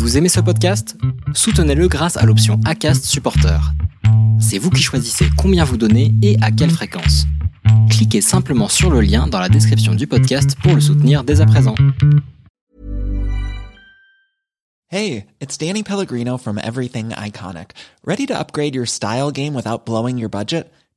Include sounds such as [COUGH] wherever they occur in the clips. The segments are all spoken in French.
Vous aimez ce podcast? Soutenez-le grâce à l'option ACAST Supporter. C'est vous qui choisissez combien vous donnez et à quelle fréquence. Cliquez simplement sur le lien dans la description du podcast pour le soutenir dès à présent. Hey, it's Danny Pellegrino from Everything Iconic. Ready to upgrade your style game without blowing your budget?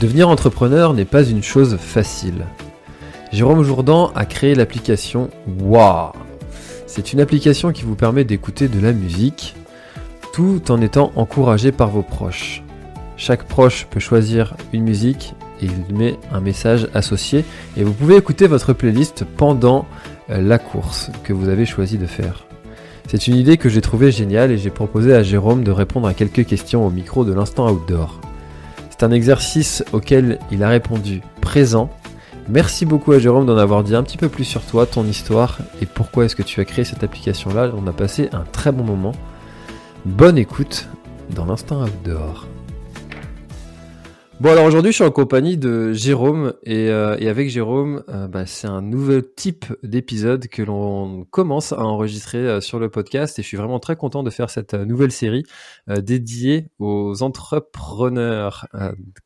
Devenir entrepreneur n'est pas une chose facile. Jérôme Jourdan a créé l'application WOW. C'est une application qui vous permet d'écouter de la musique tout en étant encouragé par vos proches. Chaque proche peut choisir une musique et il met un message associé et vous pouvez écouter votre playlist pendant euh, la course que vous avez choisi de faire. C'est une idée que j'ai trouvée géniale et j'ai proposé à Jérôme de répondre à quelques questions au micro de l'instant outdoor. C'est un exercice auquel il a répondu présent. Merci beaucoup à Jérôme d'en avoir dit un petit peu plus sur toi, ton histoire et pourquoi est-ce que tu as créé cette application-là. On a passé un très bon moment. Bonne écoute dans l'instant outdoor. Bon alors aujourd'hui je suis en compagnie de Jérôme et, euh, et avec Jérôme euh, bah, c'est un nouvel type d'épisode que l'on commence à enregistrer euh, sur le podcast et je suis vraiment très content de faire cette nouvelle série dédiée aux entrepreneurs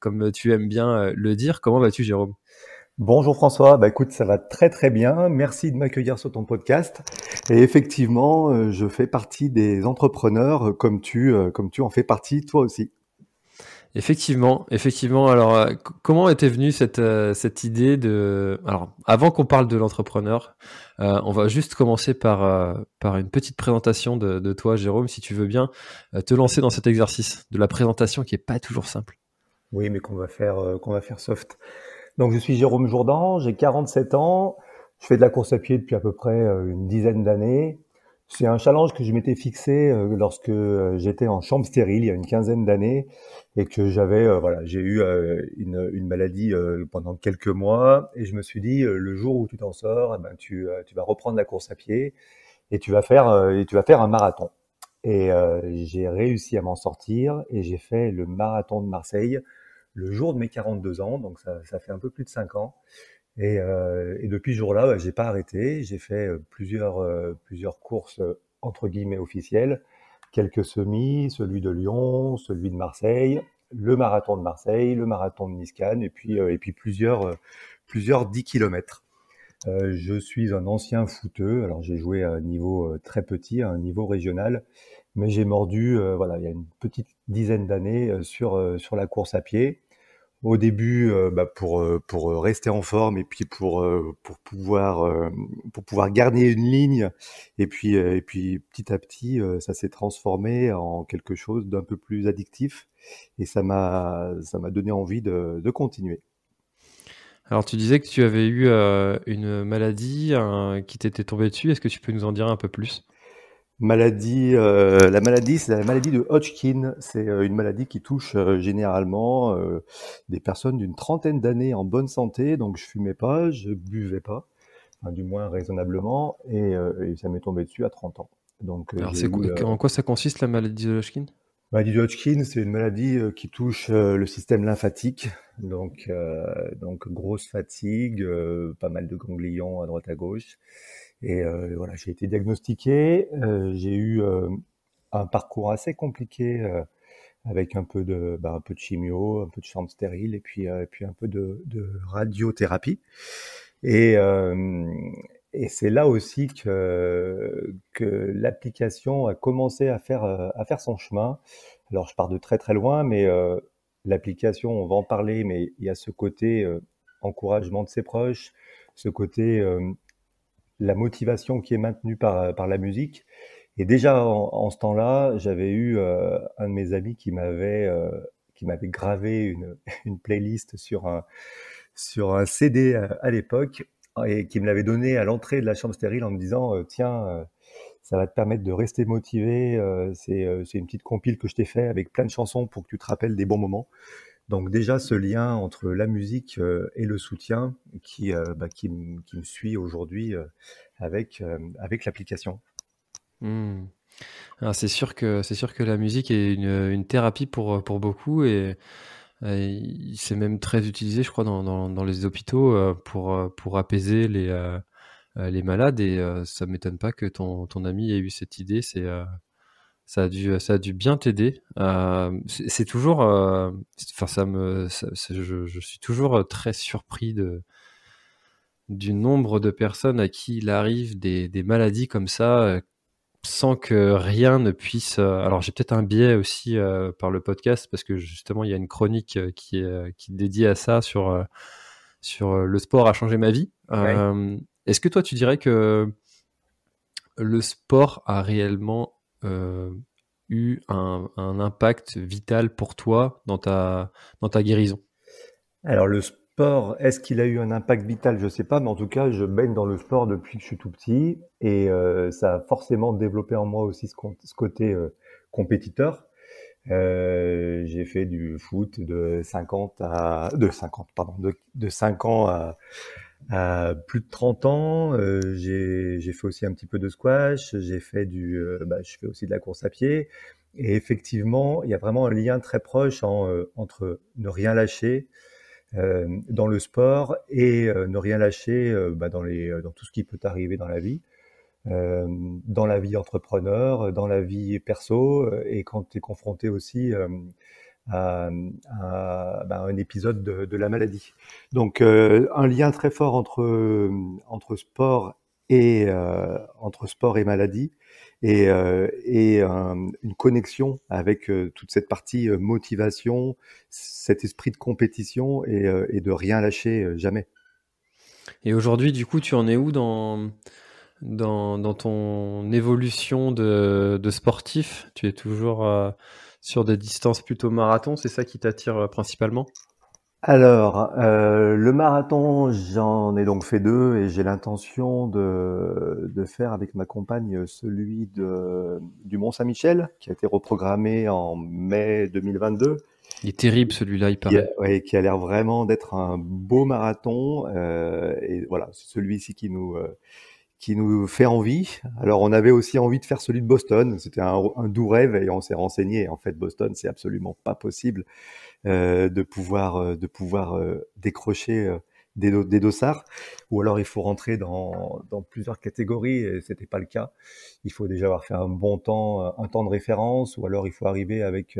comme tu aimes bien le dire. Comment vas-tu Jérôme? Bonjour François, bah écoute, ça va très très bien. Merci de m'accueillir sur ton podcast. Et effectivement, je fais partie des entrepreneurs comme tu, comme tu en fais partie toi aussi. Effectivement, effectivement. Alors, euh, comment était venue cette, euh, cette idée de... Alors, avant qu'on parle de l'entrepreneur, euh, on va juste commencer par, par une petite présentation de, de, toi, Jérôme, si tu veux bien te lancer dans cet exercice de la présentation qui est pas toujours simple. Oui, mais qu'on va faire, qu'on va faire soft. Donc, je suis Jérôme Jourdan, j'ai 47 ans, je fais de la course à pied depuis à peu près une dizaine d'années. C'est un challenge que je m'étais fixé euh, lorsque euh, j'étais en chambre stérile il y a une quinzaine d'années et que j'avais euh, voilà j'ai eu une, maladie pendant quelques mois et je me suis dit le jour où tu t'en sors eh ben tu, tu vas reprendre la course à pied et tu vas faire et tu vas faire un marathon. Et j'ai réussi à m'en sortir et j'ai fait le marathon de Marseille le jour de mes 42 ans donc ça, ça fait un peu plus de 5 ans et, euh, et, depuis ce jour-là, bah, j'ai pas arrêté. J'ai fait euh, plusieurs, euh, plusieurs courses entre guillemets officielles, quelques semis, celui de Lyon, celui de Marseille, le marathon de Marseille, le marathon de Niscan, et puis, et puis plusieurs, plusieurs 10 kilomètres. je suis un ancien footeux. Alors j'ai joué à un niveau très petit, à un niveau régional, mais j'ai mordu, voilà, il y a une petite dizaine d'années sur sur la course à pied au début euh, bah, pour euh, pour rester en forme et puis pour euh, pour pouvoir pour pouvoir garder une ligne et puis et puis petit à petit ça s'est transformé en quelque chose d'un peu plus addictif et ça m'a ça m'a donné envie de, de continuer. Alors tu disais que tu avais eu une maladie qui t'était tombée dessus. Est-ce que tu peux nous en dire un peu plus? Maladie, euh, la maladie, c'est la maladie de Hodgkin. C'est euh, une maladie qui touche euh, généralement des personnes d'une trentaine d'années en bonne santé. Donc je fumais pas, je buvais pas, enfin, du moins raisonnablement, et, ça m'est tombé dessus à 30 ans. Donc, Alors en quoi ça consiste la maladie de Hodgkin? La maladie de Hodgkin, c'est une maladie qui touche le système lymphatique, donc donc grosse fatigue, pas mal de ganglions à droite à gauche. Et euh, voilà, j'ai été diagnostiqué. Euh, j'ai eu euh, un parcours assez compliqué avec un peu de, bah, un peu de chimio, un peu de chambre stérile et puis, et puis un peu de, de radiothérapie. Et, et c'est là aussi que, que l'application a commencé à faire, à faire son chemin. Alors je pars de très très loin, mais l'application, on va en parler, mais il y a ce côté encouragement de ses proches, ce côté la motivation qui est maintenue par, par la musique. Et déjà en, ce temps-là, j'avais eu euh, un de mes amis qui m'avait euh, qui m'avait gravé une, [LAUGHS] une playlist sur un sur un CD à, l'époque et qui me l'avait donné à l'entrée de la chambre stérile en me disant euh, tiens ça va te permettre de rester motivé. c'est une petite compile que je t'ai fait avec plein de chansons pour que tu te rappelles des bons moments. Donc déjà ce lien entre la musique et le soutien qui, bah, qui, me suit aujourd'hui avec, avec l'application. Mmh. C'est sûr que sûr que la musique est une, thérapie pour, pour beaucoup et, c'est même très utilisé, je crois, dans, dans, dans les hôpitaux pour, pour apaiser les, les malades et ça m'étonne pas que ton, ton ami ait eu cette idée. C'est ça a dû ça a dû bien t'aider. c'est toujours, enfin ça me, je, je, suis toujours très surpris de du nombre de personnes à qui il arrive des, des maladies comme ça sans que rien ne puisse. alors j'ai peut-être un biais aussi par le podcast parce que justement il y a une chronique qui est qui est dédiée à ça sur sur le sport a changé ma vie. Est-ce que toi, tu dirais que le sport a réellement euh, eu un, impact vital pour toi dans ta, dans ta guérison? Alors le sport, est-ce qu'il a eu un impact vital? Je ne sais pas, mais en tout cas, je baigne dans le sport depuis que je suis tout petit et euh, ça a forcément développé en moi aussi ce, côté euh, compétiteur. j'ai fait du foot de 50 à de 50 pardon de, de 5 ans à, à plus de 30 ans, euh, j'ai fait aussi un petit peu de squash, j'ai fait du, euh, bah, je fais aussi de la course à pied. Et effectivement, il y a vraiment un lien très proche euh, entre ne rien lâcher dans le sport et ne rien lâcher bah, dans, les, dans tout ce qui peut arriver dans la vie, dans la vie entrepreneur, dans la vie perso, et quand tu es confronté aussi à, ben, un épisode de, la maladie. Donc euh, un lien très fort entre, entre sport et euh, entre sport et maladie et, euh, et une connexion avec toute cette partie motivation, cet esprit de compétition et, et de rien lâcher jamais. Et aujourd'hui, du coup, tu en es où dans, dans, dans ton évolution de, de sportif? Tu es toujours sur des distances plutôt marathon, c'est ça qui t'attire euh, principalement? Alors, euh, le marathon, j'en ai donc fait deux et j'ai l'intention de, de, faire avec ma compagne celui de, du Mont-Saint-Michel qui a été reprogrammé en mai 2022. Il est terrible celui-là, il paraît. Oui, qui a l'air vraiment d'être un beau marathon. Euh, et voilà, c'est celui-ci qui nous, euh, qui nous fait envie. Alors on avait aussi envie de faire celui de Boston. C'était un, doux rêve et on s'est renseigné. En fait, Boston, c'est absolument pas possible euh, de pouvoir euh, de pouvoir euh, décrocher euh, des, des, dossards. Ou alors il faut rentrer dans, dans plusieurs catégories et c'était pas le cas. Il faut déjà avoir fait un bon temps, un temps de référence, ou alors il faut arriver avec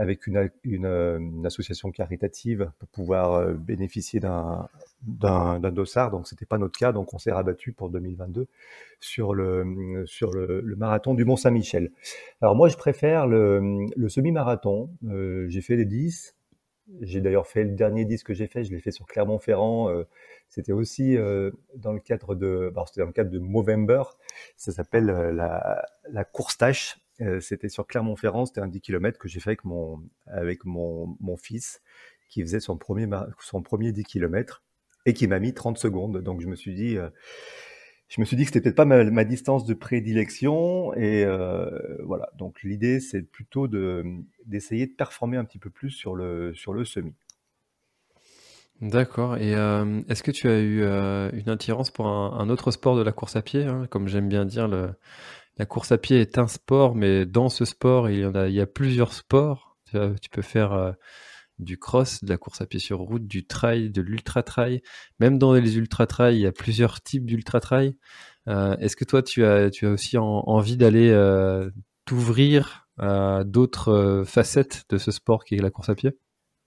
avec une, association caritative pour pouvoir euh, bénéficier d'un dossard. Donc c'était pas notre cas, donc on s'est rabattu pour 2022 sur le sur le, marathon du Mont Saint-Michel. Alors moi je préfère le, semi-marathon. Euh, j'ai fait les 10. J'ai d'ailleurs fait le dernier 10 que j'ai fait, je l'ai fait sur Clermont-Ferrand. Euh, c'était aussi dans le cadre de, c'était dans le cadre de Movember. Ça s'appelle la, la course tâche c'était sur Clermont-Ferrand, c'était un 10 km que j'ai fait avec mon, fils qui faisait son premier, son premier 10 km et qui m'a mis 30 secondes. Donc je me suis dit, euh, je me suis dit que c'était peut-être pas ma, distance de prédilection et euh, voilà. Donc l'idée c'est plutôt de d'essayer de performer un petit peu plus sur le sur le semi. D'accord. Et est-ce que tu as eu une attirance pour un, autre sport de la course à pied, hein, comme j'aime bien dire le, la course à pied est un sport, mais dans ce sport, il y a, plusieurs sports. Tu, peux faire euh, du cross, de la course à pied sur route, du trail, de l'ultra trail. Même dans les ultra trail, il y a plusieurs types d'ultra trail. Euh, est-ce que toi, tu as, tu as aussi envie d'aller euh, t'ouvrir à d'autres facettes de ce sport qui est la course à pied?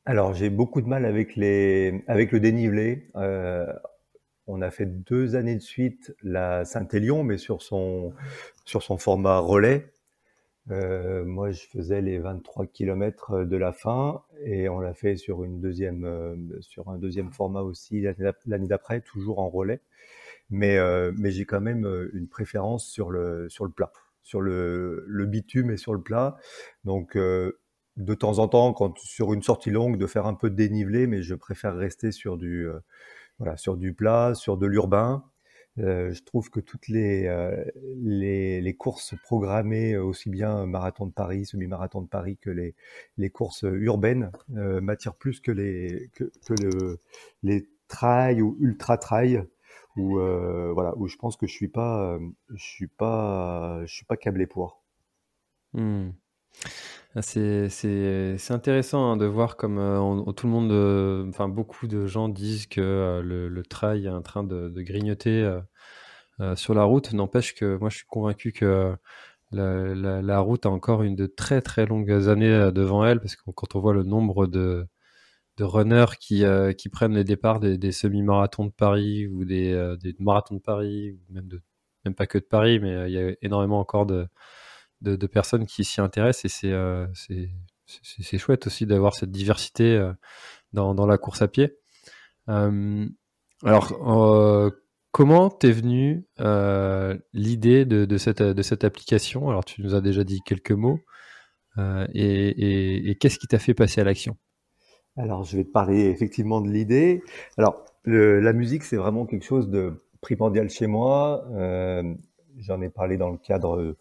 Alors, j'ai beaucoup de mal avec les, avec le dénivelé. On a fait deux années de suite la Saint-Élion, mais sur son, sur son format relais. Euh, moi, je faisais les 23 km de la fin et on l'a fait sur une deuxième, euh, sur un deuxième format aussi l'année d'après, toujours en relais. Mais, euh, mais j'ai quand même une préférence sur le, sur le plat, sur le, le bitume et sur le plat. Donc, de temps en temps, quand sur une sortie longue, de faire un peu de dénivelé, mais je préfère rester sur du, voilà, sur du plat, sur de l'urbain. je trouve que toutes les, les, les, courses programmées, aussi bien marathon de Paris, semi-marathon de Paris, que les, les courses urbaines, m'attirent plus que les, que, le, les trails ou ultra-trails où euh, voilà où je pense que je suis pas je suis pas je suis pas câblé pour. Mmh. Ah, c'est intéressant hein, de voir comme euh, tout le monde, euh, enfin beaucoup de gens disent que le, le, trail est en train de, grignoter sur la route. N'empêche que moi je suis convaincu que la, route a encore une de très très longues années devant elle parce que quand on voit le nombre de, de runners qui, euh, qui prennent les départs des, semi-marathons de Paris ou des, euh, des, marathons de Paris, ou même, de, même pas que de Paris, mais euh, il y a énormément encore de, de, personnes qui s'y intéressent et c'est, c'est, chouette aussi d'avoir cette diversité dans, dans, la course à pied. alors, comment t'es venu l'idée de, cette, de cette application? Alors, tu nous as déjà dit quelques mots. et qu'est-ce qui t'a fait passer à l'action? Alors, je vais parler effectivement de l'idée. Alors, la musique, c'est vraiment quelque chose de primordial chez moi. Euh, J'en ai parlé dans le cadre euh,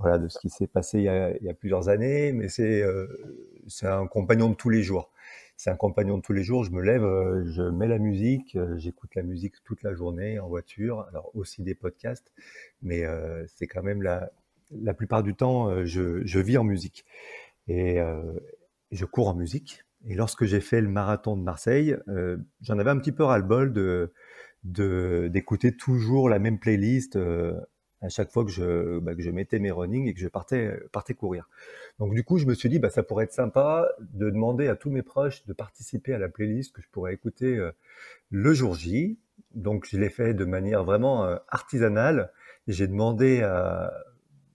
voilà, de ce qui s'est passé il y, a, plusieurs années, mais c'est euh, c'est un compagnon de tous les jours. C'est un compagnon de tous les jours. Je me lève, euh, je mets la musique, euh, j'écoute la musique toute la journée en voiture, alors aussi des podcasts, mais c'est quand même la, la plupart du temps, je, je vis en musique. Et je cours en musique, et lorsque j'ai fait le marathon de Marseille, euh, j'en avais un petit peu ras-le-bol de d'écouter toujours la même playlist euh, à chaque fois que je, bah, que je mettais mes running et que je partais, partais courir. Donc du coup, je me suis dit, bah, ça pourrait être sympa de demander à tous mes proches de participer à la playlist que je pourrais écouter euh, le jour J. Donc je l'ai fait de manière vraiment euh, artisanale. J'ai demandé à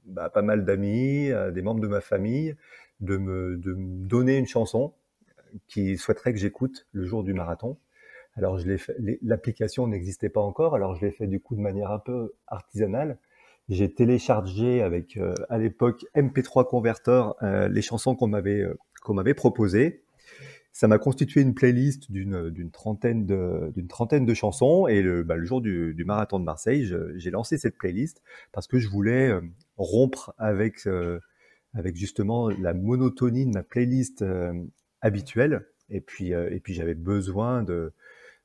bah, pas mal d'amis, à des membres de ma famille, de me, de me donner une chanson qui souhaiterait que j'écoute le jour du marathon. Alors je l'ai fait, l'application n'existait pas encore, alors je l'ai fait du coup de manière un peu artisanale. J'ai téléchargé avec euh, à l'époque MP3 Converter euh, les chansons qu'on m'avait euh, qu'on m'avait proposées. Ça m'a constitué une playlist d'une d'une trentaine de d'une trentaine de chansons et le, bah, le jour du, du, marathon de Marseille, j'ai lancé cette playlist parce que je voulais rompre avec avec justement la monotonie de ma playlist habituel. Et puis, euh, et puis j'avais besoin de,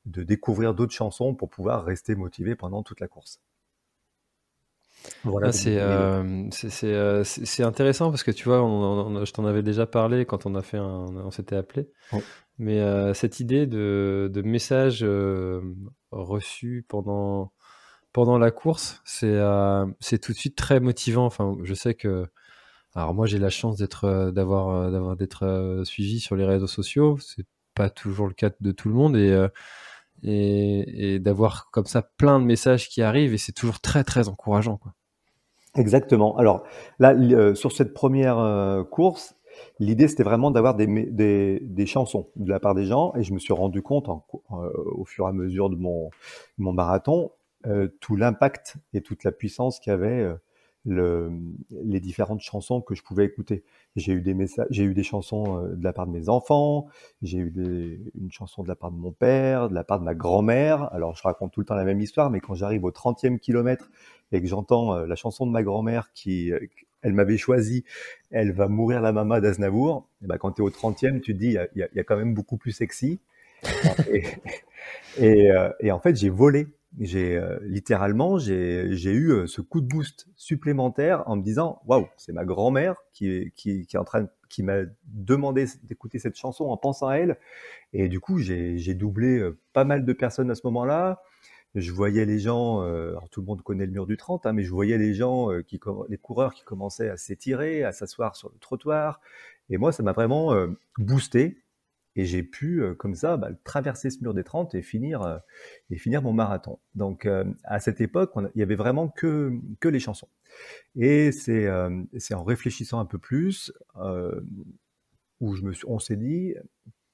de découvrir d'autres chansons pour pouvoir rester motivé pendant toute la course. Voilà, euh, euh, c'est intéressant parce que tu vois, je t'en avais déjà parlé quand on a fait on s'était appelé. Mais cette idée de, de message reçu pendant pendant la course, c'est c'est tout de suite très motivant. Enfin, je sais que alors moi j'ai la chance d'être euh, d'avoir euh, d'avoir d'être euh, suivi sur les réseaux sociaux. C'est pas toujours le cas de tout le monde et et, d'avoir comme ça plein de messages qui arrivent et c'est toujours très très encourageant quoi. Exactement. Alors là sur cette première course, l'idée c'était vraiment d'avoir des, des, des, chansons de la part des gens et je me suis rendu compte au fur et à mesure de mon mon marathon tout l'impact et toute la puissance qu'avait le, les différentes chansons que je pouvais écouter. J'ai eu des messages, j'ai eu des chansons euh, de la part de mes enfants, j'ai eu une chanson de la part de mon père, de la part de ma grand-mère. Alors je raconte tout le temps la même histoire, mais quand j'arrive au 30e kilomètre et que j'entends euh, la chanson de ma grand-mère qui, euh, elle m'avait choisi, elle va mourir la maman d'Aznavour, et ben quand tu es au 30e, tu te dis, il y a, quand même beaucoup plus sexy. et en fait, j'ai volé j'ai euh, littéralement j'ai eu euh, ce coup de boost supplémentaire en me disant waouh c'est ma grand-mère qui, qui, qui est en train qui m'a demandé d'écouter cette chanson en pensant à elle. Et du coup j'ai doublé euh, pas mal de personnes à ce moment-là. Je voyais les gens alors tout le monde connaît le mur du 30 hein, mais je voyais les gens qui les coureurs qui commençaient à s'étirer à s'asseoir sur le trottoir. Et moi ça m'a vraiment boosté et j'ai pu, euh, comme ça, bah, traverser ce mur des 30 et finir, euh, et finir mon marathon. Donc, euh, à cette époque, il y avait vraiment que, que les chansons. Et c'est c'est en réfléchissant un peu plus où je me suis, on s'est dit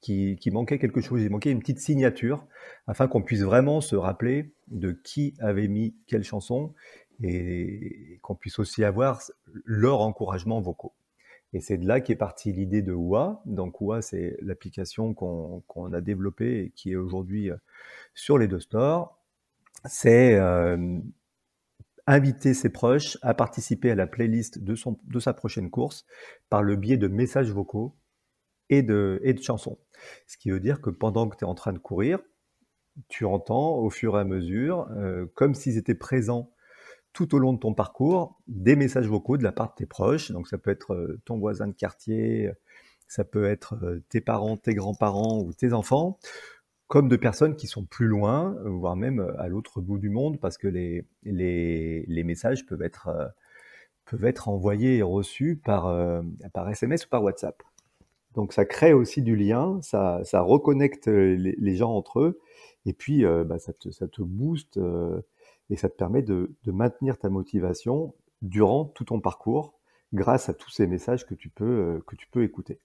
qu'il manquait quelque chose, il manquait une petite signature afin qu'on puisse vraiment se rappeler de qui avait mis quelle chanson et qu'on puisse aussi avoir leur encouragement vocaux. Et c'est de là qu'est partie l'idée de OUA. Donc OUA, c'est l'application qu'on a développée et qui est aujourd'hui euh, sur les deux stores. c'est euh, inviter ses proches à participer à la playlist de, son, de sa prochaine course par le biais de messages vocaux et de, et de chansons. Ce qui veut dire que pendant que tu es en train de courir, tu entends au fur et à mesure, euh, comme s'ils étaient présents tout au long de ton parcours, des messages vocaux de la part de tes proches. Donc ça peut être euh, ton voisin de quartier, ça peut être euh, tes parents, tes grands-parents ou tes enfants, comme de personnes qui sont plus loin, voire même à l'autre bout du monde, parce que les, messages peuvent être, envoyés et reçus par, SMS ou par WhatsApp. Donc ça crée aussi du lien, ça, ça reconnecte les, gens entre eux, et puis, euh, bah, ça, te, ça, te, booste euh, et ça te permet de, de, maintenir ta motivation durant tout ton parcours grâce à tous ces messages que tu peux, euh, que tu peux écouter.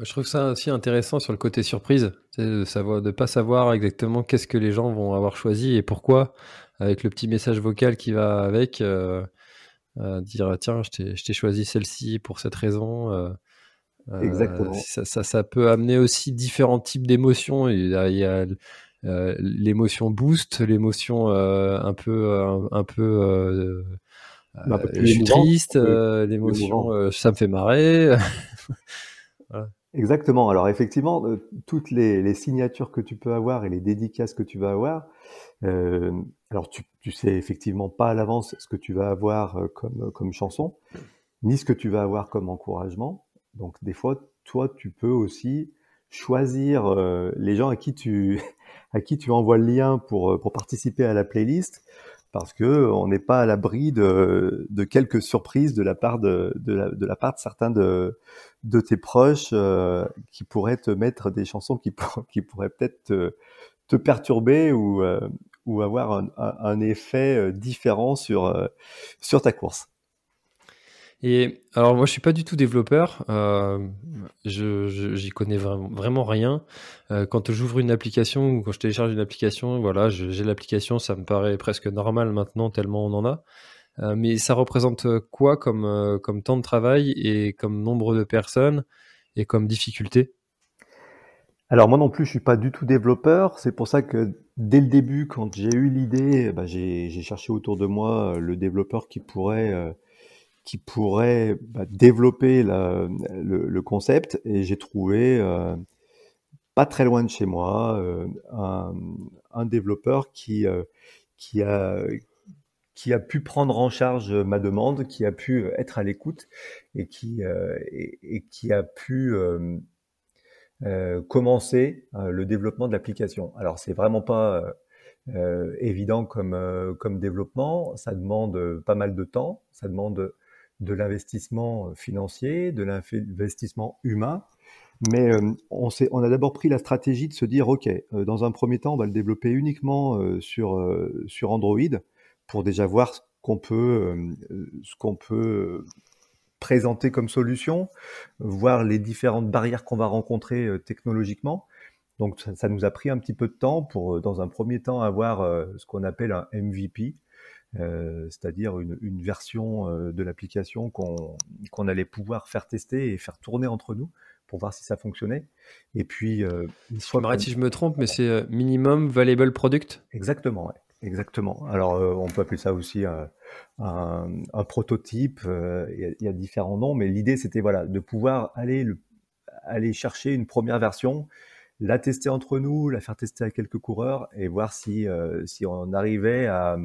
Je trouve ça aussi intéressant sur le côté surprise, de savoir, de pas savoir exactement qu'est-ce que les gens vont avoir choisi et pourquoi, avec le petit message vocal qui va avec, euh, euh, dire tiens, je t'ai choisi celle-ci pour cette raison. Euh, Exactement. Ça, ça, ça, peut amener aussi différents types d'émotions. Il y a, il y a l'émotion boost, l'émotion euh, un peu, un, un peu, euh, un peu je suis triste, l'émotion ça me fait marrer. [LAUGHS] voilà. Exactement. Alors effectivement, toutes les, les, signatures que tu peux avoir et les dédicaces que tu vas avoir, euh, alors tu, tu sais effectivement pas à l'avance ce que tu vas avoir comme, comme chanson, ni ce que tu vas avoir comme encouragement. Donc des fois, toi, tu peux aussi choisir euh, les gens à qui tu à qui tu envoies le lien pour euh, pour participer à la playlist parce que on n'est pas à l'abri de, de quelques surprises de la part de, de, la, de la part de certains de, de tes proches euh, qui pourraient te mettre des chansons qui, pour, [LAUGHS] qui pourraient peut-être te, perturber ou, euh, ou avoir un, un, un, effet euh, différent sur, euh, sur ta course. Et alors moi je suis pas du tout développeur, euh, j'y connais vraiment, rien. Euh, quand j'ouvre une application ou quand je télécharge une application, voilà, j'ai l'application, ça me paraît presque normal maintenant tellement on en a. Euh, mais ça représente quoi comme comme temps de travail et comme nombre de personnes et comme difficulté Alors moi non plus je suis pas du tout développeur, c'est pour ça que dès le début quand j'ai eu l'idée, bah, j'ai cherché autour de moi le développeur qui pourrait qui pourrait bah, développer le, concept. Et j'ai trouvé euh, pas très loin de chez moi euh, un, développeur qui euh, qui a qui a pu prendre en charge ma demande, qui a pu être à l'écoute et qui et, qui a pu commencer le développement de l'application. Alors c'est vraiment pas évident comme comme développement, ça demande pas mal de temps, ça demande de l'investissement euh, financier, de l'investissement humain. Mais euh, on, a d'abord pris la stratégie de se dire, OK, euh, dans un premier temps, on va le développer uniquement sur, sur Android pour déjà voir ce qu'on peut, ce qu'on peut présenter comme solution, voir les différentes barrières qu'on va rencontrer technologiquement. Donc ça, ça, nous a pris un petit peu de temps pour, dans un premier temps, avoir ce qu'on appelle un MVP, euh, c'est-à-dire une, une, version euh, de l'application qu'on qu allait pouvoir faire tester et faire tourner entre nous pour voir si ça fonctionnait. Et puis, euh, fois m'arrête si je me trompe, mais c'est euh, minimum valuable product? Exactement, ouais. exactement. Alors, euh, on peut appeler ça aussi un, un, un prototype. Il y, y, a différents noms, mais l'idée c'était voilà de pouvoir aller le, aller chercher une première version la tester entre nous, la faire tester à quelques coureurs et voir si, si on arrivait à,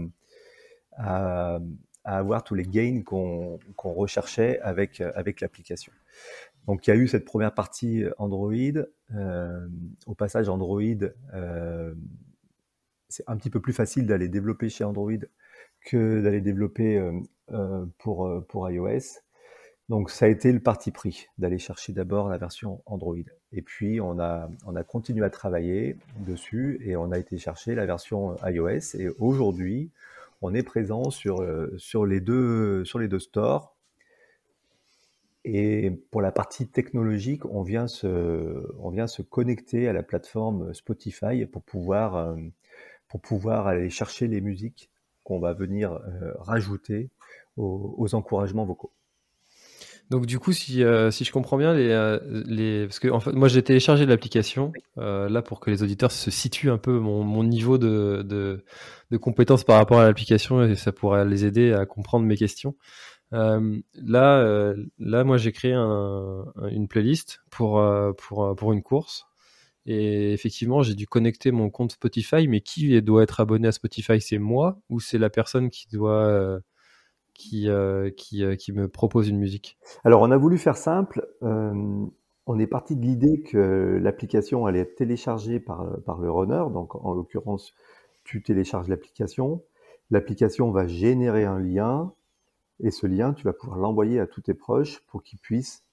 à, avoir tous les gains qu'on qu recherchait avec, avec l'application. Donc il y a eu cette première partie Android. Euh, au passage, Android, euh, c'est un petit peu plus facile d'aller développer chez Android que d'aller développer euh, euh pour, iOS. Donc ça a été le parti pris d'aller chercher d'abord la version Android. Et puis on a continué à travailler dessus et on a été chercher la version iOS. Et aujourd'hui, on est présent sur, euh, sur, les, deux, stores. Et pour la partie technologique, on vient se, connecter à la plateforme Spotify pour pouvoir, euh, pour pouvoir aller chercher les musiques qu'on va venir euh, rajouter aux, encouragements vocaux. Donc du coup, si, euh, si je comprends bien, les, euh, les... parce que en fait, moi j'ai téléchargé l'application euh, là pour que les auditeurs se situent un peu mon, mon niveau de, de, de compétences par rapport à l'application et ça pourrait les aider à comprendre mes questions. Euh, là, euh, là, moi j'ai créé un, une playlist pour, euh, pour, pour une course. Et effectivement j'ai dû connecter mon compte Spotify, mais qui doit être abonné à Spotify? C'est moi ou c'est la personne qui doit qui, euh, euh, qui, me propose une musique Alors, on a voulu faire simple. Euh, on est parti de l'idée que l'application allait être téléchargée par, par le runner. Donc, en l'occurrence, tu télécharges l'application. L'application va générer un lien. Et ce lien, tu vas pouvoir l'envoyer à tous tes proches pour qu'ils puissent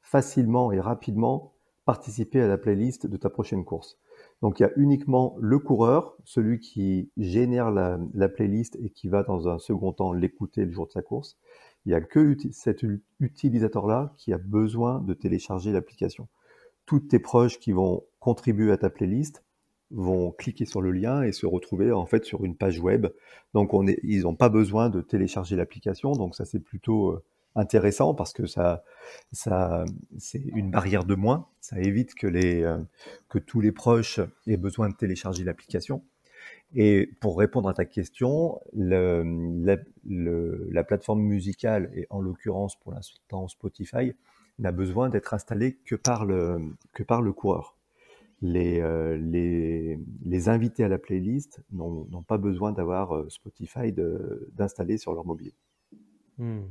facilement et rapidement participer à la playlist de ta prochaine course. Donc il y a uniquement le coureur, celui qui génère la, playlist et qui va dans un second temps l'écouter le jour de sa course. Il n'y a que cet utilisateur-là qui a besoin de télécharger l'application. Tous tes proches qui vont contribuer à ta playlist vont cliquer sur le lien et se retrouver en fait sur une page web. Donc ils n'ont pas besoin de télécharger l'application. Donc ça c'est plutôt euh, intéressant parce que ça, ça, c'est une barrière de moins. Ça évite que les, euh, que tous les proches aient besoin de télécharger l'application. Et pour répondre à ta question, le, la, la, plateforme musicale, et en l'occurrence pour l'instant Spotify, n'a besoin d'être installée que par le, que par le coureur. Les, euh, les, les, invités à la playlist n'ont pas besoin d'avoir euh, Spotify d'installer sur leur mobile. Hmm.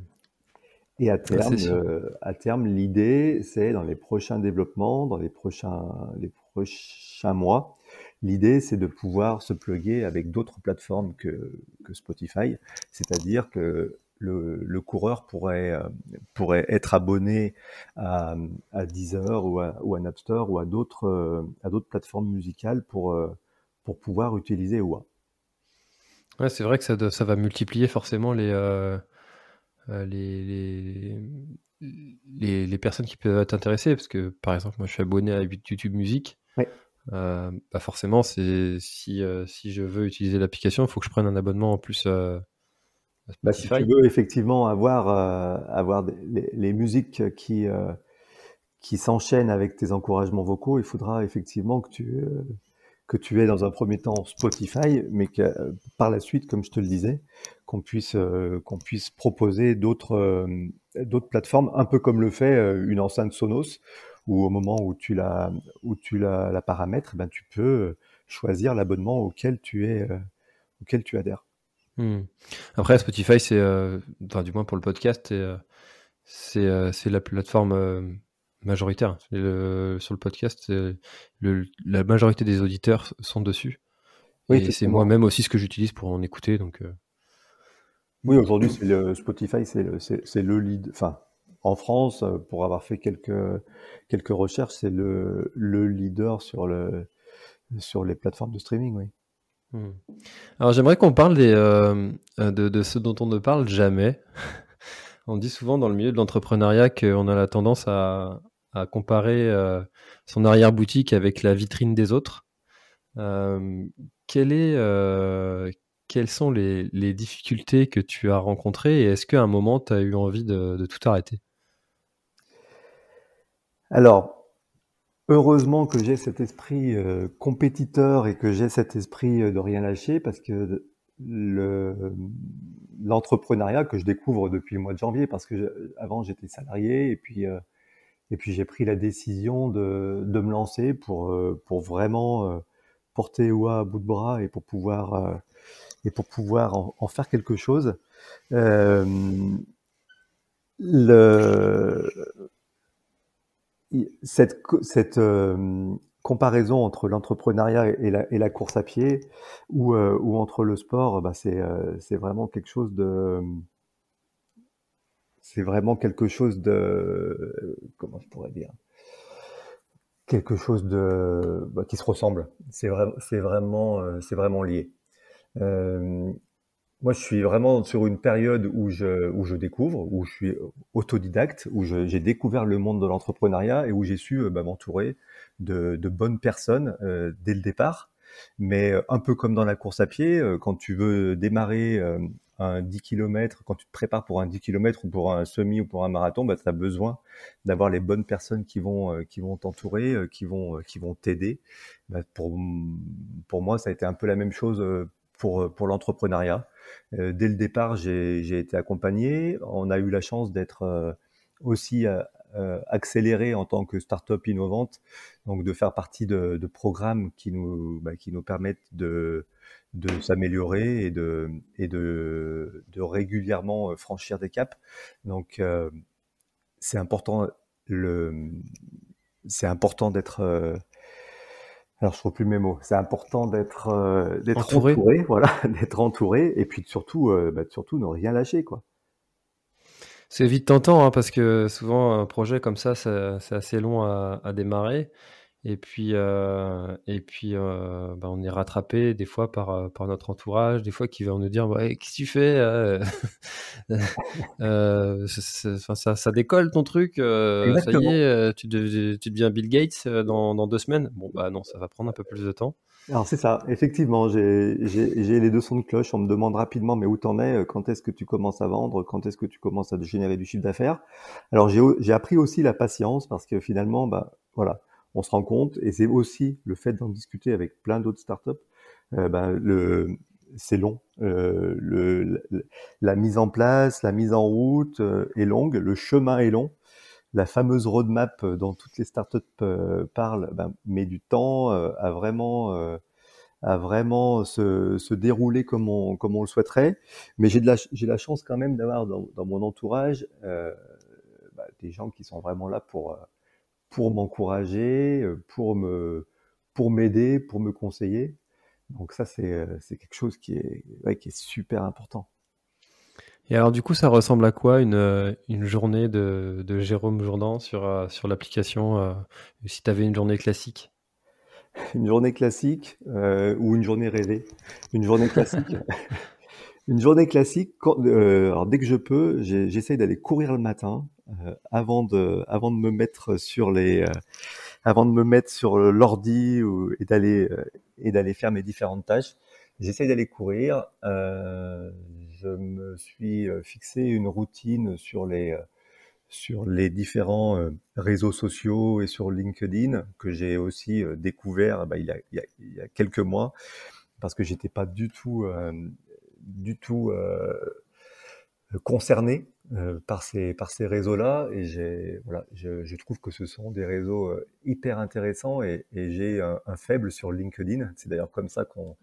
Et à terme, euh, à terme, l'idée, c'est dans les prochains développements, dans les prochains, les prochains mois, l'idée, c'est de pouvoir se plugger avec d'autres plateformes que, que Spotify. C'est-à-dire que le, le, coureur pourrait, euh, pourrait être abonné à, à Deezer ou à, ou à Napster ou à d'autres, euh, à d'autres plateformes musicales pour, pour pouvoir utiliser OA. Ouais, c'est vrai que ça, ça va multiplier forcément les, euh, les, les, les, personnes qui peuvent être intéressées, parce que par exemple, moi je suis abonné à YouTube Musique. Euh, bah forcément, c'est si, euh, si je veux utiliser l'application, il faut que je prenne un abonnement en plus. Bah, si tu veux effectivement avoir, avoir les, les, musiques qui, qui s'enchaînent avec tes encouragements vocaux, il faudra effectivement que tu, que tu aies dans un premier temps Spotify, mais que par la suite, comme je te le disais, qu'on puisse, euh, qu'on puisse proposer d'autres euh, d'autres plateformes, un peu comme le fait euh, une enceinte Sonos, où au moment où tu la, où tu la, paramètres, ben, tu peux choisir l'abonnement auquel tu auquel tu adhères. Hmm. Après, Spotify, c'est, du moins pour le podcast, c'est, c'est la plateforme majoritaire. Le, sur le podcast, le, la majorité des auditeurs sont dessus. Oui, et c'est moi-même aussi ce que j'utilise pour en écouter. Donc, oui, aujourd'hui, c'est le Spotify, c'est le, c'est, le lead. Enfin, en France, euh, pour avoir fait quelques quelques recherches, c'est le, le leader sur le sur les plateformes de streaming, oui. Hmm. Alors j'aimerais qu'on parle des, euh, de, de ce dont on ne parle jamais. [LAUGHS] on dit souvent dans le milieu de l'entrepreneuriat qu'on a la tendance à, à comparer euh, son arrière-boutique avec la vitrine des autres. Euh, euh, quelles sont les, difficultés que tu as rencontrées et est-ce qu'à un moment, tu as eu envie de, tout arrêter? Alors, heureusement que j'ai cet esprit compétiteur et que j'ai cet esprit de rien lâcher parce que l'entrepreneuriat que je découvre depuis le mois de janvier, parce que avant j'étais salarié et puis, et puis j'ai pris la décision de, de me lancer pour, pour vraiment porter OA à bout de bras et pour pouvoir et pour pouvoir en, faire quelque chose. Euh, cette, cette euh, comparaison entre l'entrepreneuriat et la, course à pied ou, euh, ou entre le sport, bah c'est c'est vraiment quelque chose de c'est vraiment quelque chose de comment je pourrais dire quelque chose de bah, qui se ressemble. C'est vrai, c'est vraiment c'est vraiment lié. Euh, moi, je suis vraiment sur une période où je, où je découvre, où je suis autodidacte, où j'ai découvert le monde de l'entrepreneuriat et où j'ai su euh, bah, m'entourer de, de, bonnes personnes euh, dès le départ. Mais un peu comme dans la course à pied, quand tu veux démarrer un 10 km, quand tu te prépares pour un 10 km ou pour un semi ou pour un marathon, bah, tu as besoin d'avoir les bonnes personnes qui vont, qui vont t'entourer, qui vont, qui vont t'aider. Bah, pour, pour moi, ça a été un peu la même chose pour, pour l'entrepreneuriat. dès le départ, j'ai été accompagné. On a eu la chance d'être aussi euh, accélérer en tant que start-up innovante, donc de faire partie de, de programmes qui nous, bah, qui nous permettent de, de s'améliorer et de, et de, de régulièrement euh, franchir des caps. Donc, euh, c'est important, le, c'est important d'être, euh, alors je trouve plus mes mots, c'est important d'être, euh, d'être entouré. entouré. [LAUGHS] voilà, d'être entouré, et puis surtout, bah, surtout ne rien lâcher, quoi. C'est vite tentant hein, parce que souvent un projet comme ça, c'est assez long à, à, démarrer. Et puis, euh, et puis euh, bah, on est rattrapé des fois par, euh, par notre entourage, des fois qui va nous dire ouais, Qu'est-ce que tu fais euh, [LAUGHS] [LAUGHS] ça, ça, décolle ton truc, euh, ça y est, tu, tu, deviens Bill Gates dans, dans deux semaines? Bon, bah non, ça va prendre un peu plus de temps. Alors c'est ça, effectivement, j'ai les deux sons de cloche. On me demande rapidement, mais où t'en es? Euh, Quand est-ce que tu commences à vendre? Quand est-ce que tu commences à générer du chiffre d'affaires? Alors j'ai appris aussi la patience parce que finalement, bah voilà, on se rend compte et c'est aussi le fait d'en discuter avec plein d'autres startups. Euh, bah, le c'est long. Euh, le, la mise en place, la mise en route euh, est longue, le chemin est long la fameuse roadmap euh, dont toutes les startups euh, parlent ben, met du temps à vraiment à vraiment se, se, dérouler comme on, comme on le souhaiterait. Mais j'ai la, la chance quand même d'avoir dans, dans, mon entourage euh, bah, des gens qui sont vraiment là pour, pour m'encourager, pour me, pour m'aider, pour me conseiller. Donc ça, c'est, c'est quelque chose qui est, ouais, qui est super important. Et alors, du coup, ça ressemble à quoi une, euh, une journée de, de Jérôme Jourdan sur, euh, sur l'application euh, si tu avais une journée classique? Une journée classique euh, ou une journée rêvée? Une journée classique. [LAUGHS] une journée classique, alors dès que je peux, j'essaye d'aller courir le matin avant, de, avant de me mettre sur les. avant de me mettre sur l'ordi et d'aller et d'aller faire mes différentes tâches. J'essaye d'aller courir. Euh, je me suis euh, fixé une routine sur les euh, sur les différents euh, réseaux sociaux et sur LinkedIn que j'ai aussi découvert bah, il, y a, il, y a, quelques mois parce que j'étais pas du tout du tout concerné par ces par ces réseaux-là. Et voilà je, trouve que ce sont des réseaux hyper intéressants et, j'ai un, faible sur LinkedIn. C'est d'ailleurs comme ça qu'on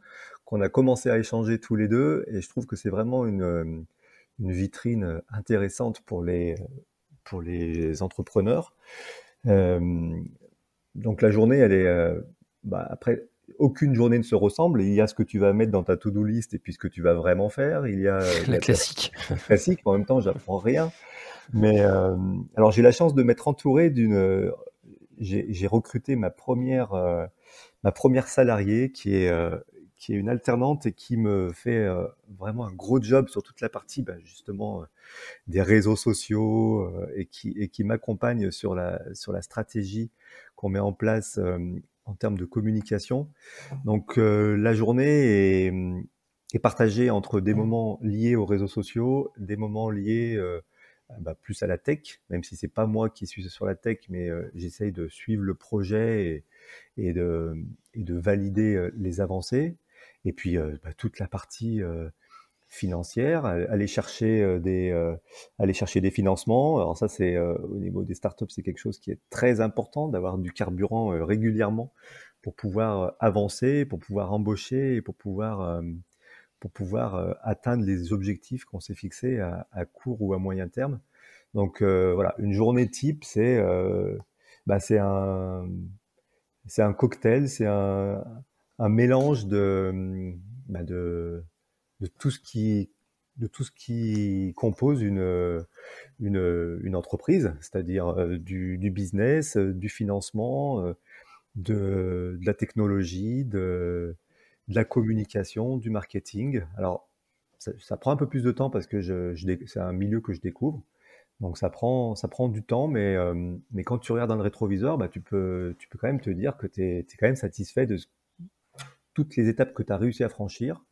qu'on a commencé à échanger tous les deux. Et je trouve que c'est vraiment une, euh, une vitrine intéressante pour les, pour les entrepreneurs. Euh, donc la journée, elle est... Euh, bah, après, aucune journée ne se ressemble. Il y a ce que tu vas mettre dans ta to-do list et puis ce que tu vas vraiment faire. Il y a [LAUGHS] la classique. [LAUGHS] classique. En même temps, j'apprends rien. Mais euh, alors j'ai la chance de m'être entouré d'une. J'ai recruté ma première euh, ma première salariée qui est qui est une alternante et qui me fait euh, vraiment un gros job sur toute la partie bah, justement euh, des réseaux sociaux euh, et qui, et qui m'accompagne sur la, sur la stratégie qu'on met en place en termes de communication. Donc la journée est, est, partagée entre des moments liés aux réseaux sociaux, des moments liés bah, plus à la tech, même si c'est pas moi qui suis sur la tech, mais j'essaye de suivre le projet et, et, de, et de valider les avancées et puis euh, bah, toute la partie euh, financière, aller chercher euh, des aller chercher des financements. Alors ça c'est au niveau des startups, c'est quelque chose qui est très important d'avoir du carburant régulièrement pour pouvoir avancer, pour pouvoir embaucher et pour pouvoir pour pouvoir atteindre les objectifs qu'on s'est fixés à, à, court ou à moyen terme. Donc voilà, une journée type, c'est bah, c'est un c'est un cocktail, c'est un un mélange de, bah de, de, tout ce qui de tout ce qui compose une, une, une entreprise, c'est-à-dire euh, du, du, business, euh, du financement, euh, de, la technologie, de, la communication, du marketing. Alors, ça, prend un peu plus de temps parce que je, je c'est un milieu que je découvre. Donc ça prend, ça prend du temps, mais, mais quand tu regardes dans le rétroviseur, bah, tu, peux, tu peux quand même te dire que tu es, es, quand même satisfait de toutes les étapes que tu as réussi à franchir.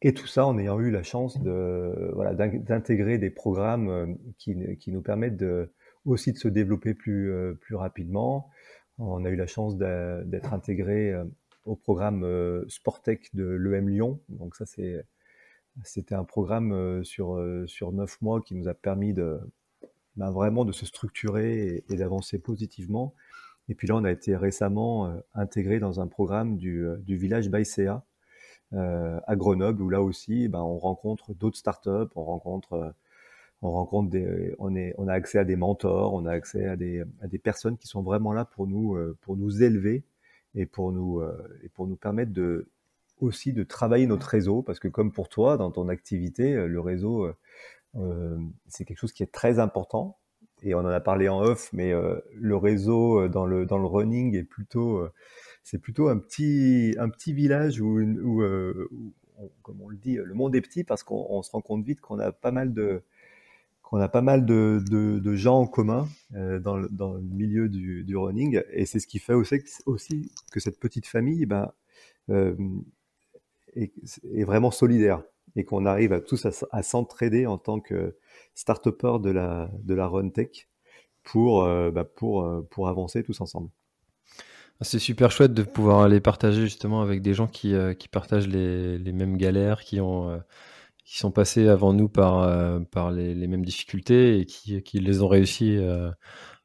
Et tout ça en ayant eu la chance de voilà d'intégrer des programmes euh, qui, qui nous permettent de, aussi de se développer plus euh, plus rapidement. On a eu la chance d'être intégré euh, au programme Sportec de l'EM Lyon. Donc ça c'est c'était un programme sur sur neuf mois qui nous a permis de ben, vraiment de se structurer et, d'avancer positivement. Et puis là, on a été récemment intégré dans un programme du, du village Baïséa, à Grenoble où là aussi, ben, on rencontre d'autres startups, on rencontre, euh, on rencontre des, on est, on a accès à des mentors, on a accès à des, à des personnes qui sont vraiment là pour nous, euh, pour nous élever et pour nous, et pour nous permettre de aussi de travailler notre réseau. Parce que comme pour toi dans ton activité, le réseau c'est quelque chose qui est très important. Et on en a parlé en off, mais le réseau dans le dans le running est plutôt c'est plutôt un petit, un petit village où, euh, comme on le dit, le monde est petit parce qu'on se rend compte vite qu'on a pas mal de, qu'on a pas mal de, de, gens en commun euh, dans, le, dans, le, milieu du, running. Et c'est ce qui fait aussi, que cette petite famille ben, euh, est, vraiment solidaire et qu'on arrive tous à, s'entraider en tant que start-upper de la, de la run tech pour, ben, pour, pour avancer tous ensemble. C'est super chouette de pouvoir aller partager justement avec des gens qui, euh, qui partagent les, les, mêmes galères, qui ont euh, qui sont passés avant nous par euh, par les, les, mêmes difficultés et qui, qui les ont réussi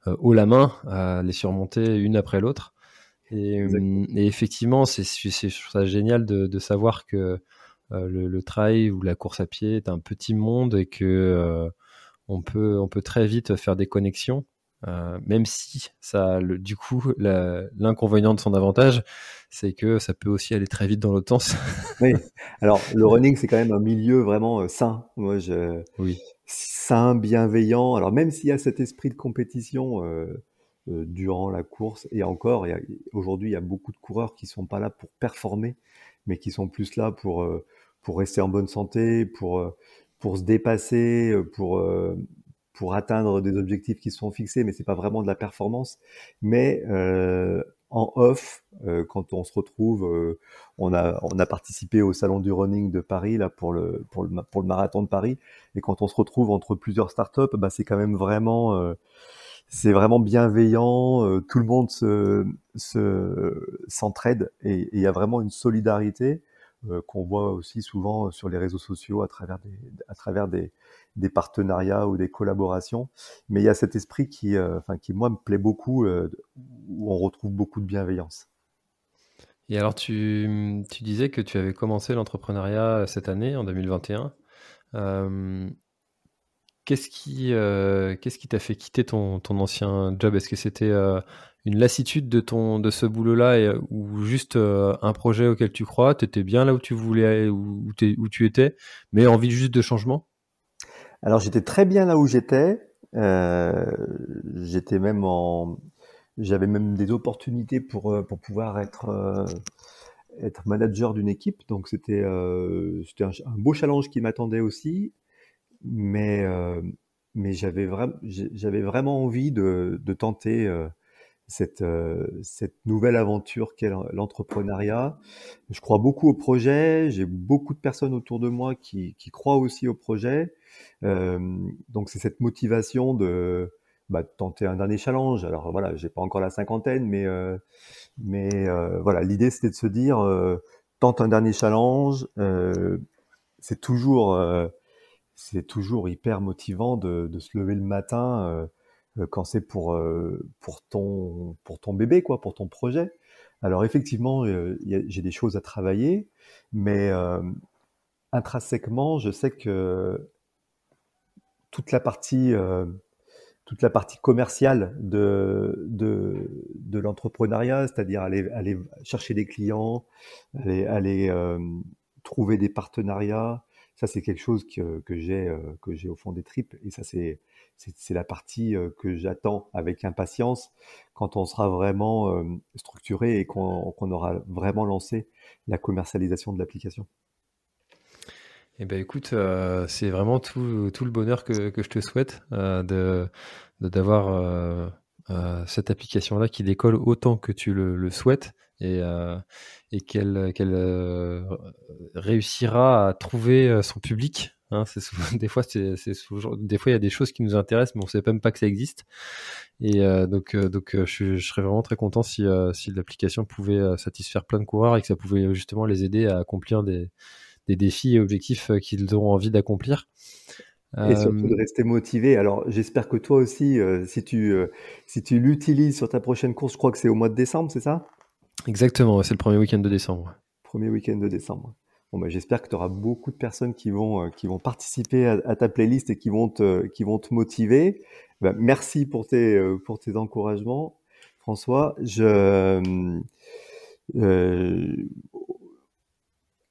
haut la main à les surmonter une après l'autre. Et, et, effectivement, c'est c'est ça génial de, de savoir que le, le, trail ou la course à pied est un petit monde et que on peut on peut très vite faire des connexions euh, même si ça, le, du coup, l'inconvénient de son avantage, c'est que ça peut aussi aller très vite dans l'autre sens. [LAUGHS] oui. Alors, le running, c'est quand même un milieu vraiment euh, sain. Moi, je, oui. sain, bienveillant. Alors, même s'il y a cet esprit de compétition euh, durant la course, et encore, aujourd'hui, il y a beaucoup de coureurs qui sont pas là pour performer, mais qui sont plus là pour pour rester en bonne santé, pour pour se dépasser, pour pour atteindre des objectifs qui sont fixés, mais c'est pas vraiment de la performance. Mais euh, en off, euh, quand on se retrouve, euh, on a on a participé au salon du running de Paris là pour le pour le pour le marathon de Paris, et quand on se retrouve entre plusieurs startups, bah c'est quand même vraiment euh, c'est vraiment bienveillant, euh, tout le monde se s'entraide et il y a vraiment une solidarité qu'on voit aussi souvent sur les réseaux sociaux à travers des à travers des partenariats ou des collaborations. Mais il y a cet esprit qui, euh, qui moi me plaît beaucoup, euh, où on retrouve beaucoup de bienveillance. Et alors, tu, tu disais que tu avais commencé l'entrepreneuriat cette année, en 2021. Euh, qu'est-ce qui qu'est-ce t'a fait quitter ton, ton ancien job? Est-ce que c'était une lassitude de ton de ce boulot-là ou juste un projet auquel tu crois Tu bien là où tu voulais où, où tu étais, mais envie juste de changement? Alors j'étais très bien là où j'étais. Euh, j'étais même en, j'avais même des opportunités pour euh, pour pouvoir être euh, être manager d'une équipe. Donc c'était euh, c'était un, beau challenge qui m'attendait aussi. Mais mais j'avais vraiment j'avais vraiment envie de de tenter cette, cette nouvelle aventure qu'est l'entrepreneuriat. Je crois beaucoup au projet, j'ai beaucoup de personnes autour de moi qui, croient aussi au projet. Euh, donc c'est cette motivation de, bah, tenter un dernier challenge. Alors voilà, j'ai pas encore la cinquantaine, mais euh, mais euh, voilà, l'idée c'était de se dire tente un dernier challenge. c'est toujours toujours hyper motivant de, de, se lever le matin quand c'est pour pour ton pour ton bébé quoi, pour ton projet. Alors effectivement, j'ai des choses à travailler, mais intrinsèquement, je sais que toute la partie euh, toute la partie commerciale de, de, de l'entrepreneuriat, c'est-à-dire aller, aller chercher des clients, aller, aller euh, trouver des partenariats. Ça, c'est quelque chose que, euh, que j'ai au fond des tripes. Et ça, c'est c'est la partie euh, que j'attends avec impatience quand on sera vraiment euh, structuré et qu'on aura vraiment lancé la commercialisation de l'application. Eh ben écoute, euh, c'est vraiment tout, le bonheur que, je te souhaite d'avoir cette application-là qui décolle autant que tu le, souhaites et, qu'elle réussira à trouver son public. Hein, [LAUGHS] des fois, c'est, des fois, il y a des choses qui nous intéressent, mais on ne sait même pas que ça existe. Et donc, donc je, je, serais vraiment très content si, si l'application pouvait satisfaire plein de coureurs et que ça pouvait justement les aider à accomplir des, des défis et objectifs qu'ils auront envie d'accomplir. Et surtout de rester motivé. Alors, j'espère que toi aussi, si tu, si tu l'utilises sur ta prochaine course, je crois que c'est au mois de décembre, c'est ça? Exactement, c'est le premier week-end de décembre. Premier week-end de décembre. Bon, bah, j'espère que tu auras beaucoup de personnes qui vont, qui vont participer à, ta playlist et qui vont te, qui vont te motiver. Bah, merci pour tes, pour tes encouragements, François. Je, euh,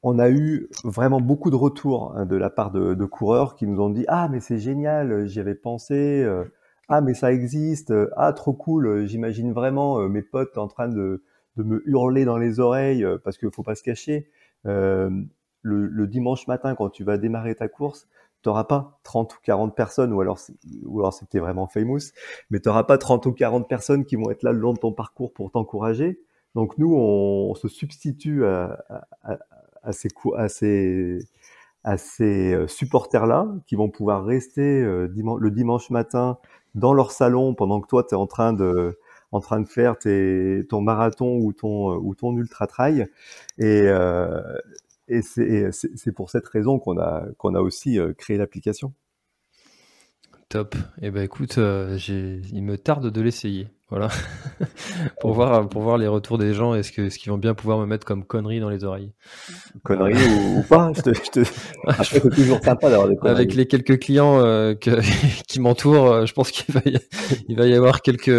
on a eu vraiment beaucoup de retours hein, de la part de, coureurs qui nous ont dit ah mais c'est génial, j'y avais pensé, ah mais ça existe, ah trop cool, j'imagine vraiment mes potes en train de de me hurler dans les oreilles euh, parce qu'il faut pas se cacher. Euh, le, le, dimanche matin, quand tu vas démarrer ta course, tu n'auras pas 30 ou 40 personnes, ou alors, ou alors c'était vraiment famous, mais tu n'auras pas 30 ou 40 personnes qui vont être là le long de ton parcours pour t'encourager. Donc nous, on, se substitue à, à, à ces, à ces, à ces euh, supporters-là qui vont pouvoir rester le dimanche matin dans leur salon pendant que toi, tu es en train de, en train de faire tes, ton marathon ou ton, ou ton ultra trail. Et, euh, et c'est pour cette raison qu'on a, qu'on a aussi euh, créé l'application. Top. Et eh ben écoute, euh, il me tarde de l'essayer. Voilà. [LAUGHS] pour voir pour voir les retours des gens est-ce que ce qu'ils vont bien pouvoir me mettre comme conneries dans les oreilles. Conneries ou, pas, je te, je te... [LAUGHS] c'est toujours sympa d'avoir des conneries. Avec les quelques clients euh, que, [LAUGHS] qui m'entourent, je pense qu'il va y, il va y avoir quelques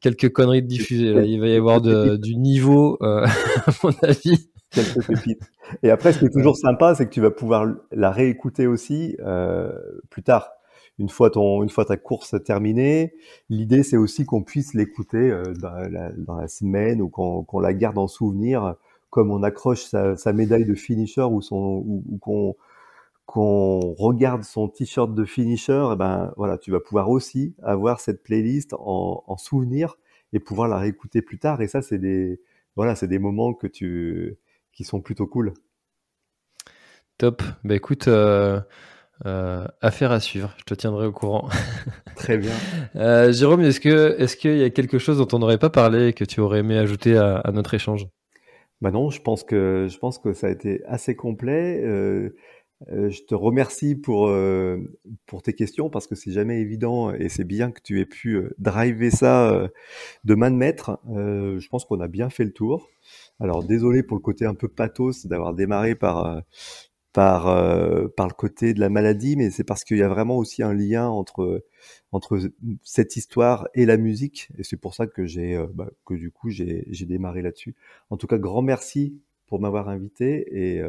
quelques conneries de diffuser. Là. Il va y avoir de, du niveau, euh, [LAUGHS] à mon avis. Quelques pépites. Et après, ce qui est toujours sympa, c'est que tu vas pouvoir la réécouter aussi euh, plus tard. Une fois, ton, une fois ta course terminée, l'idée c'est aussi qu'on puisse l'écouter euh, dans, la, dans, la, semaine ou qu'on la garde en souvenir, comme on accroche sa, sa médaille de finisher ou, son, ou, ou qu'on qu'on regarde son t-shirt de finisher, eh ben voilà, tu vas pouvoir aussi avoir cette playlist en, en souvenir et pouvoir la réécouter plus tard. Et ça, c'est des voilà, c'est des moments que tu qui sont plutôt cool. Top. Bah écoute, euh, euh, affaire à suivre. Je te tiendrai au courant. [LAUGHS] Très bien. Euh, Jérôme, est-ce que est-ce qu'il y a quelque chose dont on n'aurait pas parlé et que tu aurais aimé ajouter à, à, notre échange? Bah non, je pense que je pense que ça a été assez complet. Euh, euh, je te remercie pour, euh, pour tes questions parce que c'est jamais évident et c'est bien que tu aies pu euh, driver ça de main de maître. je pense qu'on a bien fait le tour. Alors désolé pour le côté un peu pathos d'avoir démarré par, par, par le côté de la maladie, mais c'est parce qu'il y a vraiment aussi un lien entre, entre cette histoire et la musique et c'est pour ça que j'ai bah, que du coup j'ai démarré là-dessus. En tout cas, grand merci pour m'avoir invité et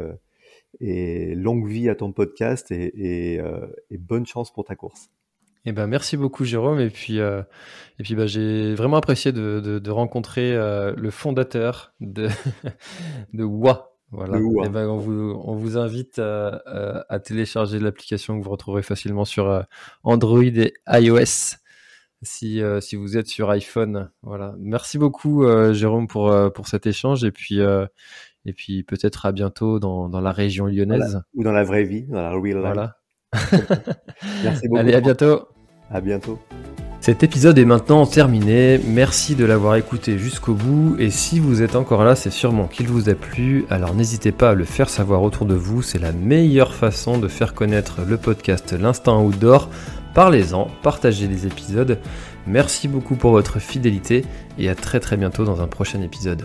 et longue vie à ton podcast et, euh, et, bonne chance pour ta course. Eh ben, merci beaucoup Jérôme et puis euh, et puis bah, j'ai vraiment apprécié de, de, de rencontrer euh, le fondateur de [LAUGHS] de WA. Voilà. Eh ben, on, vous, on vous invite à, à télécharger l'application que vous retrouverez facilement sur Android et iOS si, si vous êtes sur iPhone. Voilà. Merci beaucoup Jérôme pour, pour cet échange et puis et puis peut-être à bientôt dans, dans la région lyonnaise. Ou dans la vraie vie, dans la real life. Voilà. [LAUGHS] Merci beaucoup. Allez, à bientôt. À bientôt. Cet épisode est maintenant terminé. Merci de l'avoir écouté jusqu'au bout. Et si vous êtes encore là, c'est sûrement qu'il vous a plu. Alors n'hésitez pas à le faire savoir autour de vous. C'est la meilleure façon de faire connaître le podcast L'Instant Outdoor. Parlez-en, partagez les épisodes. Merci beaucoup pour votre fidélité et à très très bientôt dans un prochain épisode.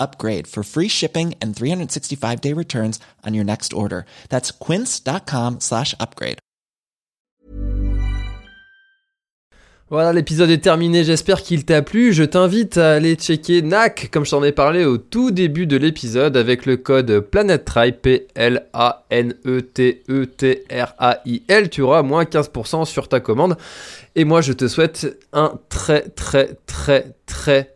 upgrade for free shipping and 365 day returns on your next order. That's quince.com slash upgrade. Voilà, l'épisode est terminé, j'espère qu'il t'a plu. Je t'invite à aller checker NAC, comme je t'en ai parlé au tout début de l'épisode, avec le code PlanetTrail, P-L-A-N-E-T-E-T-R-A-I-L. Tu auras moins 15% sur ta commande. Et moi, je te souhaite un très, très, très, très,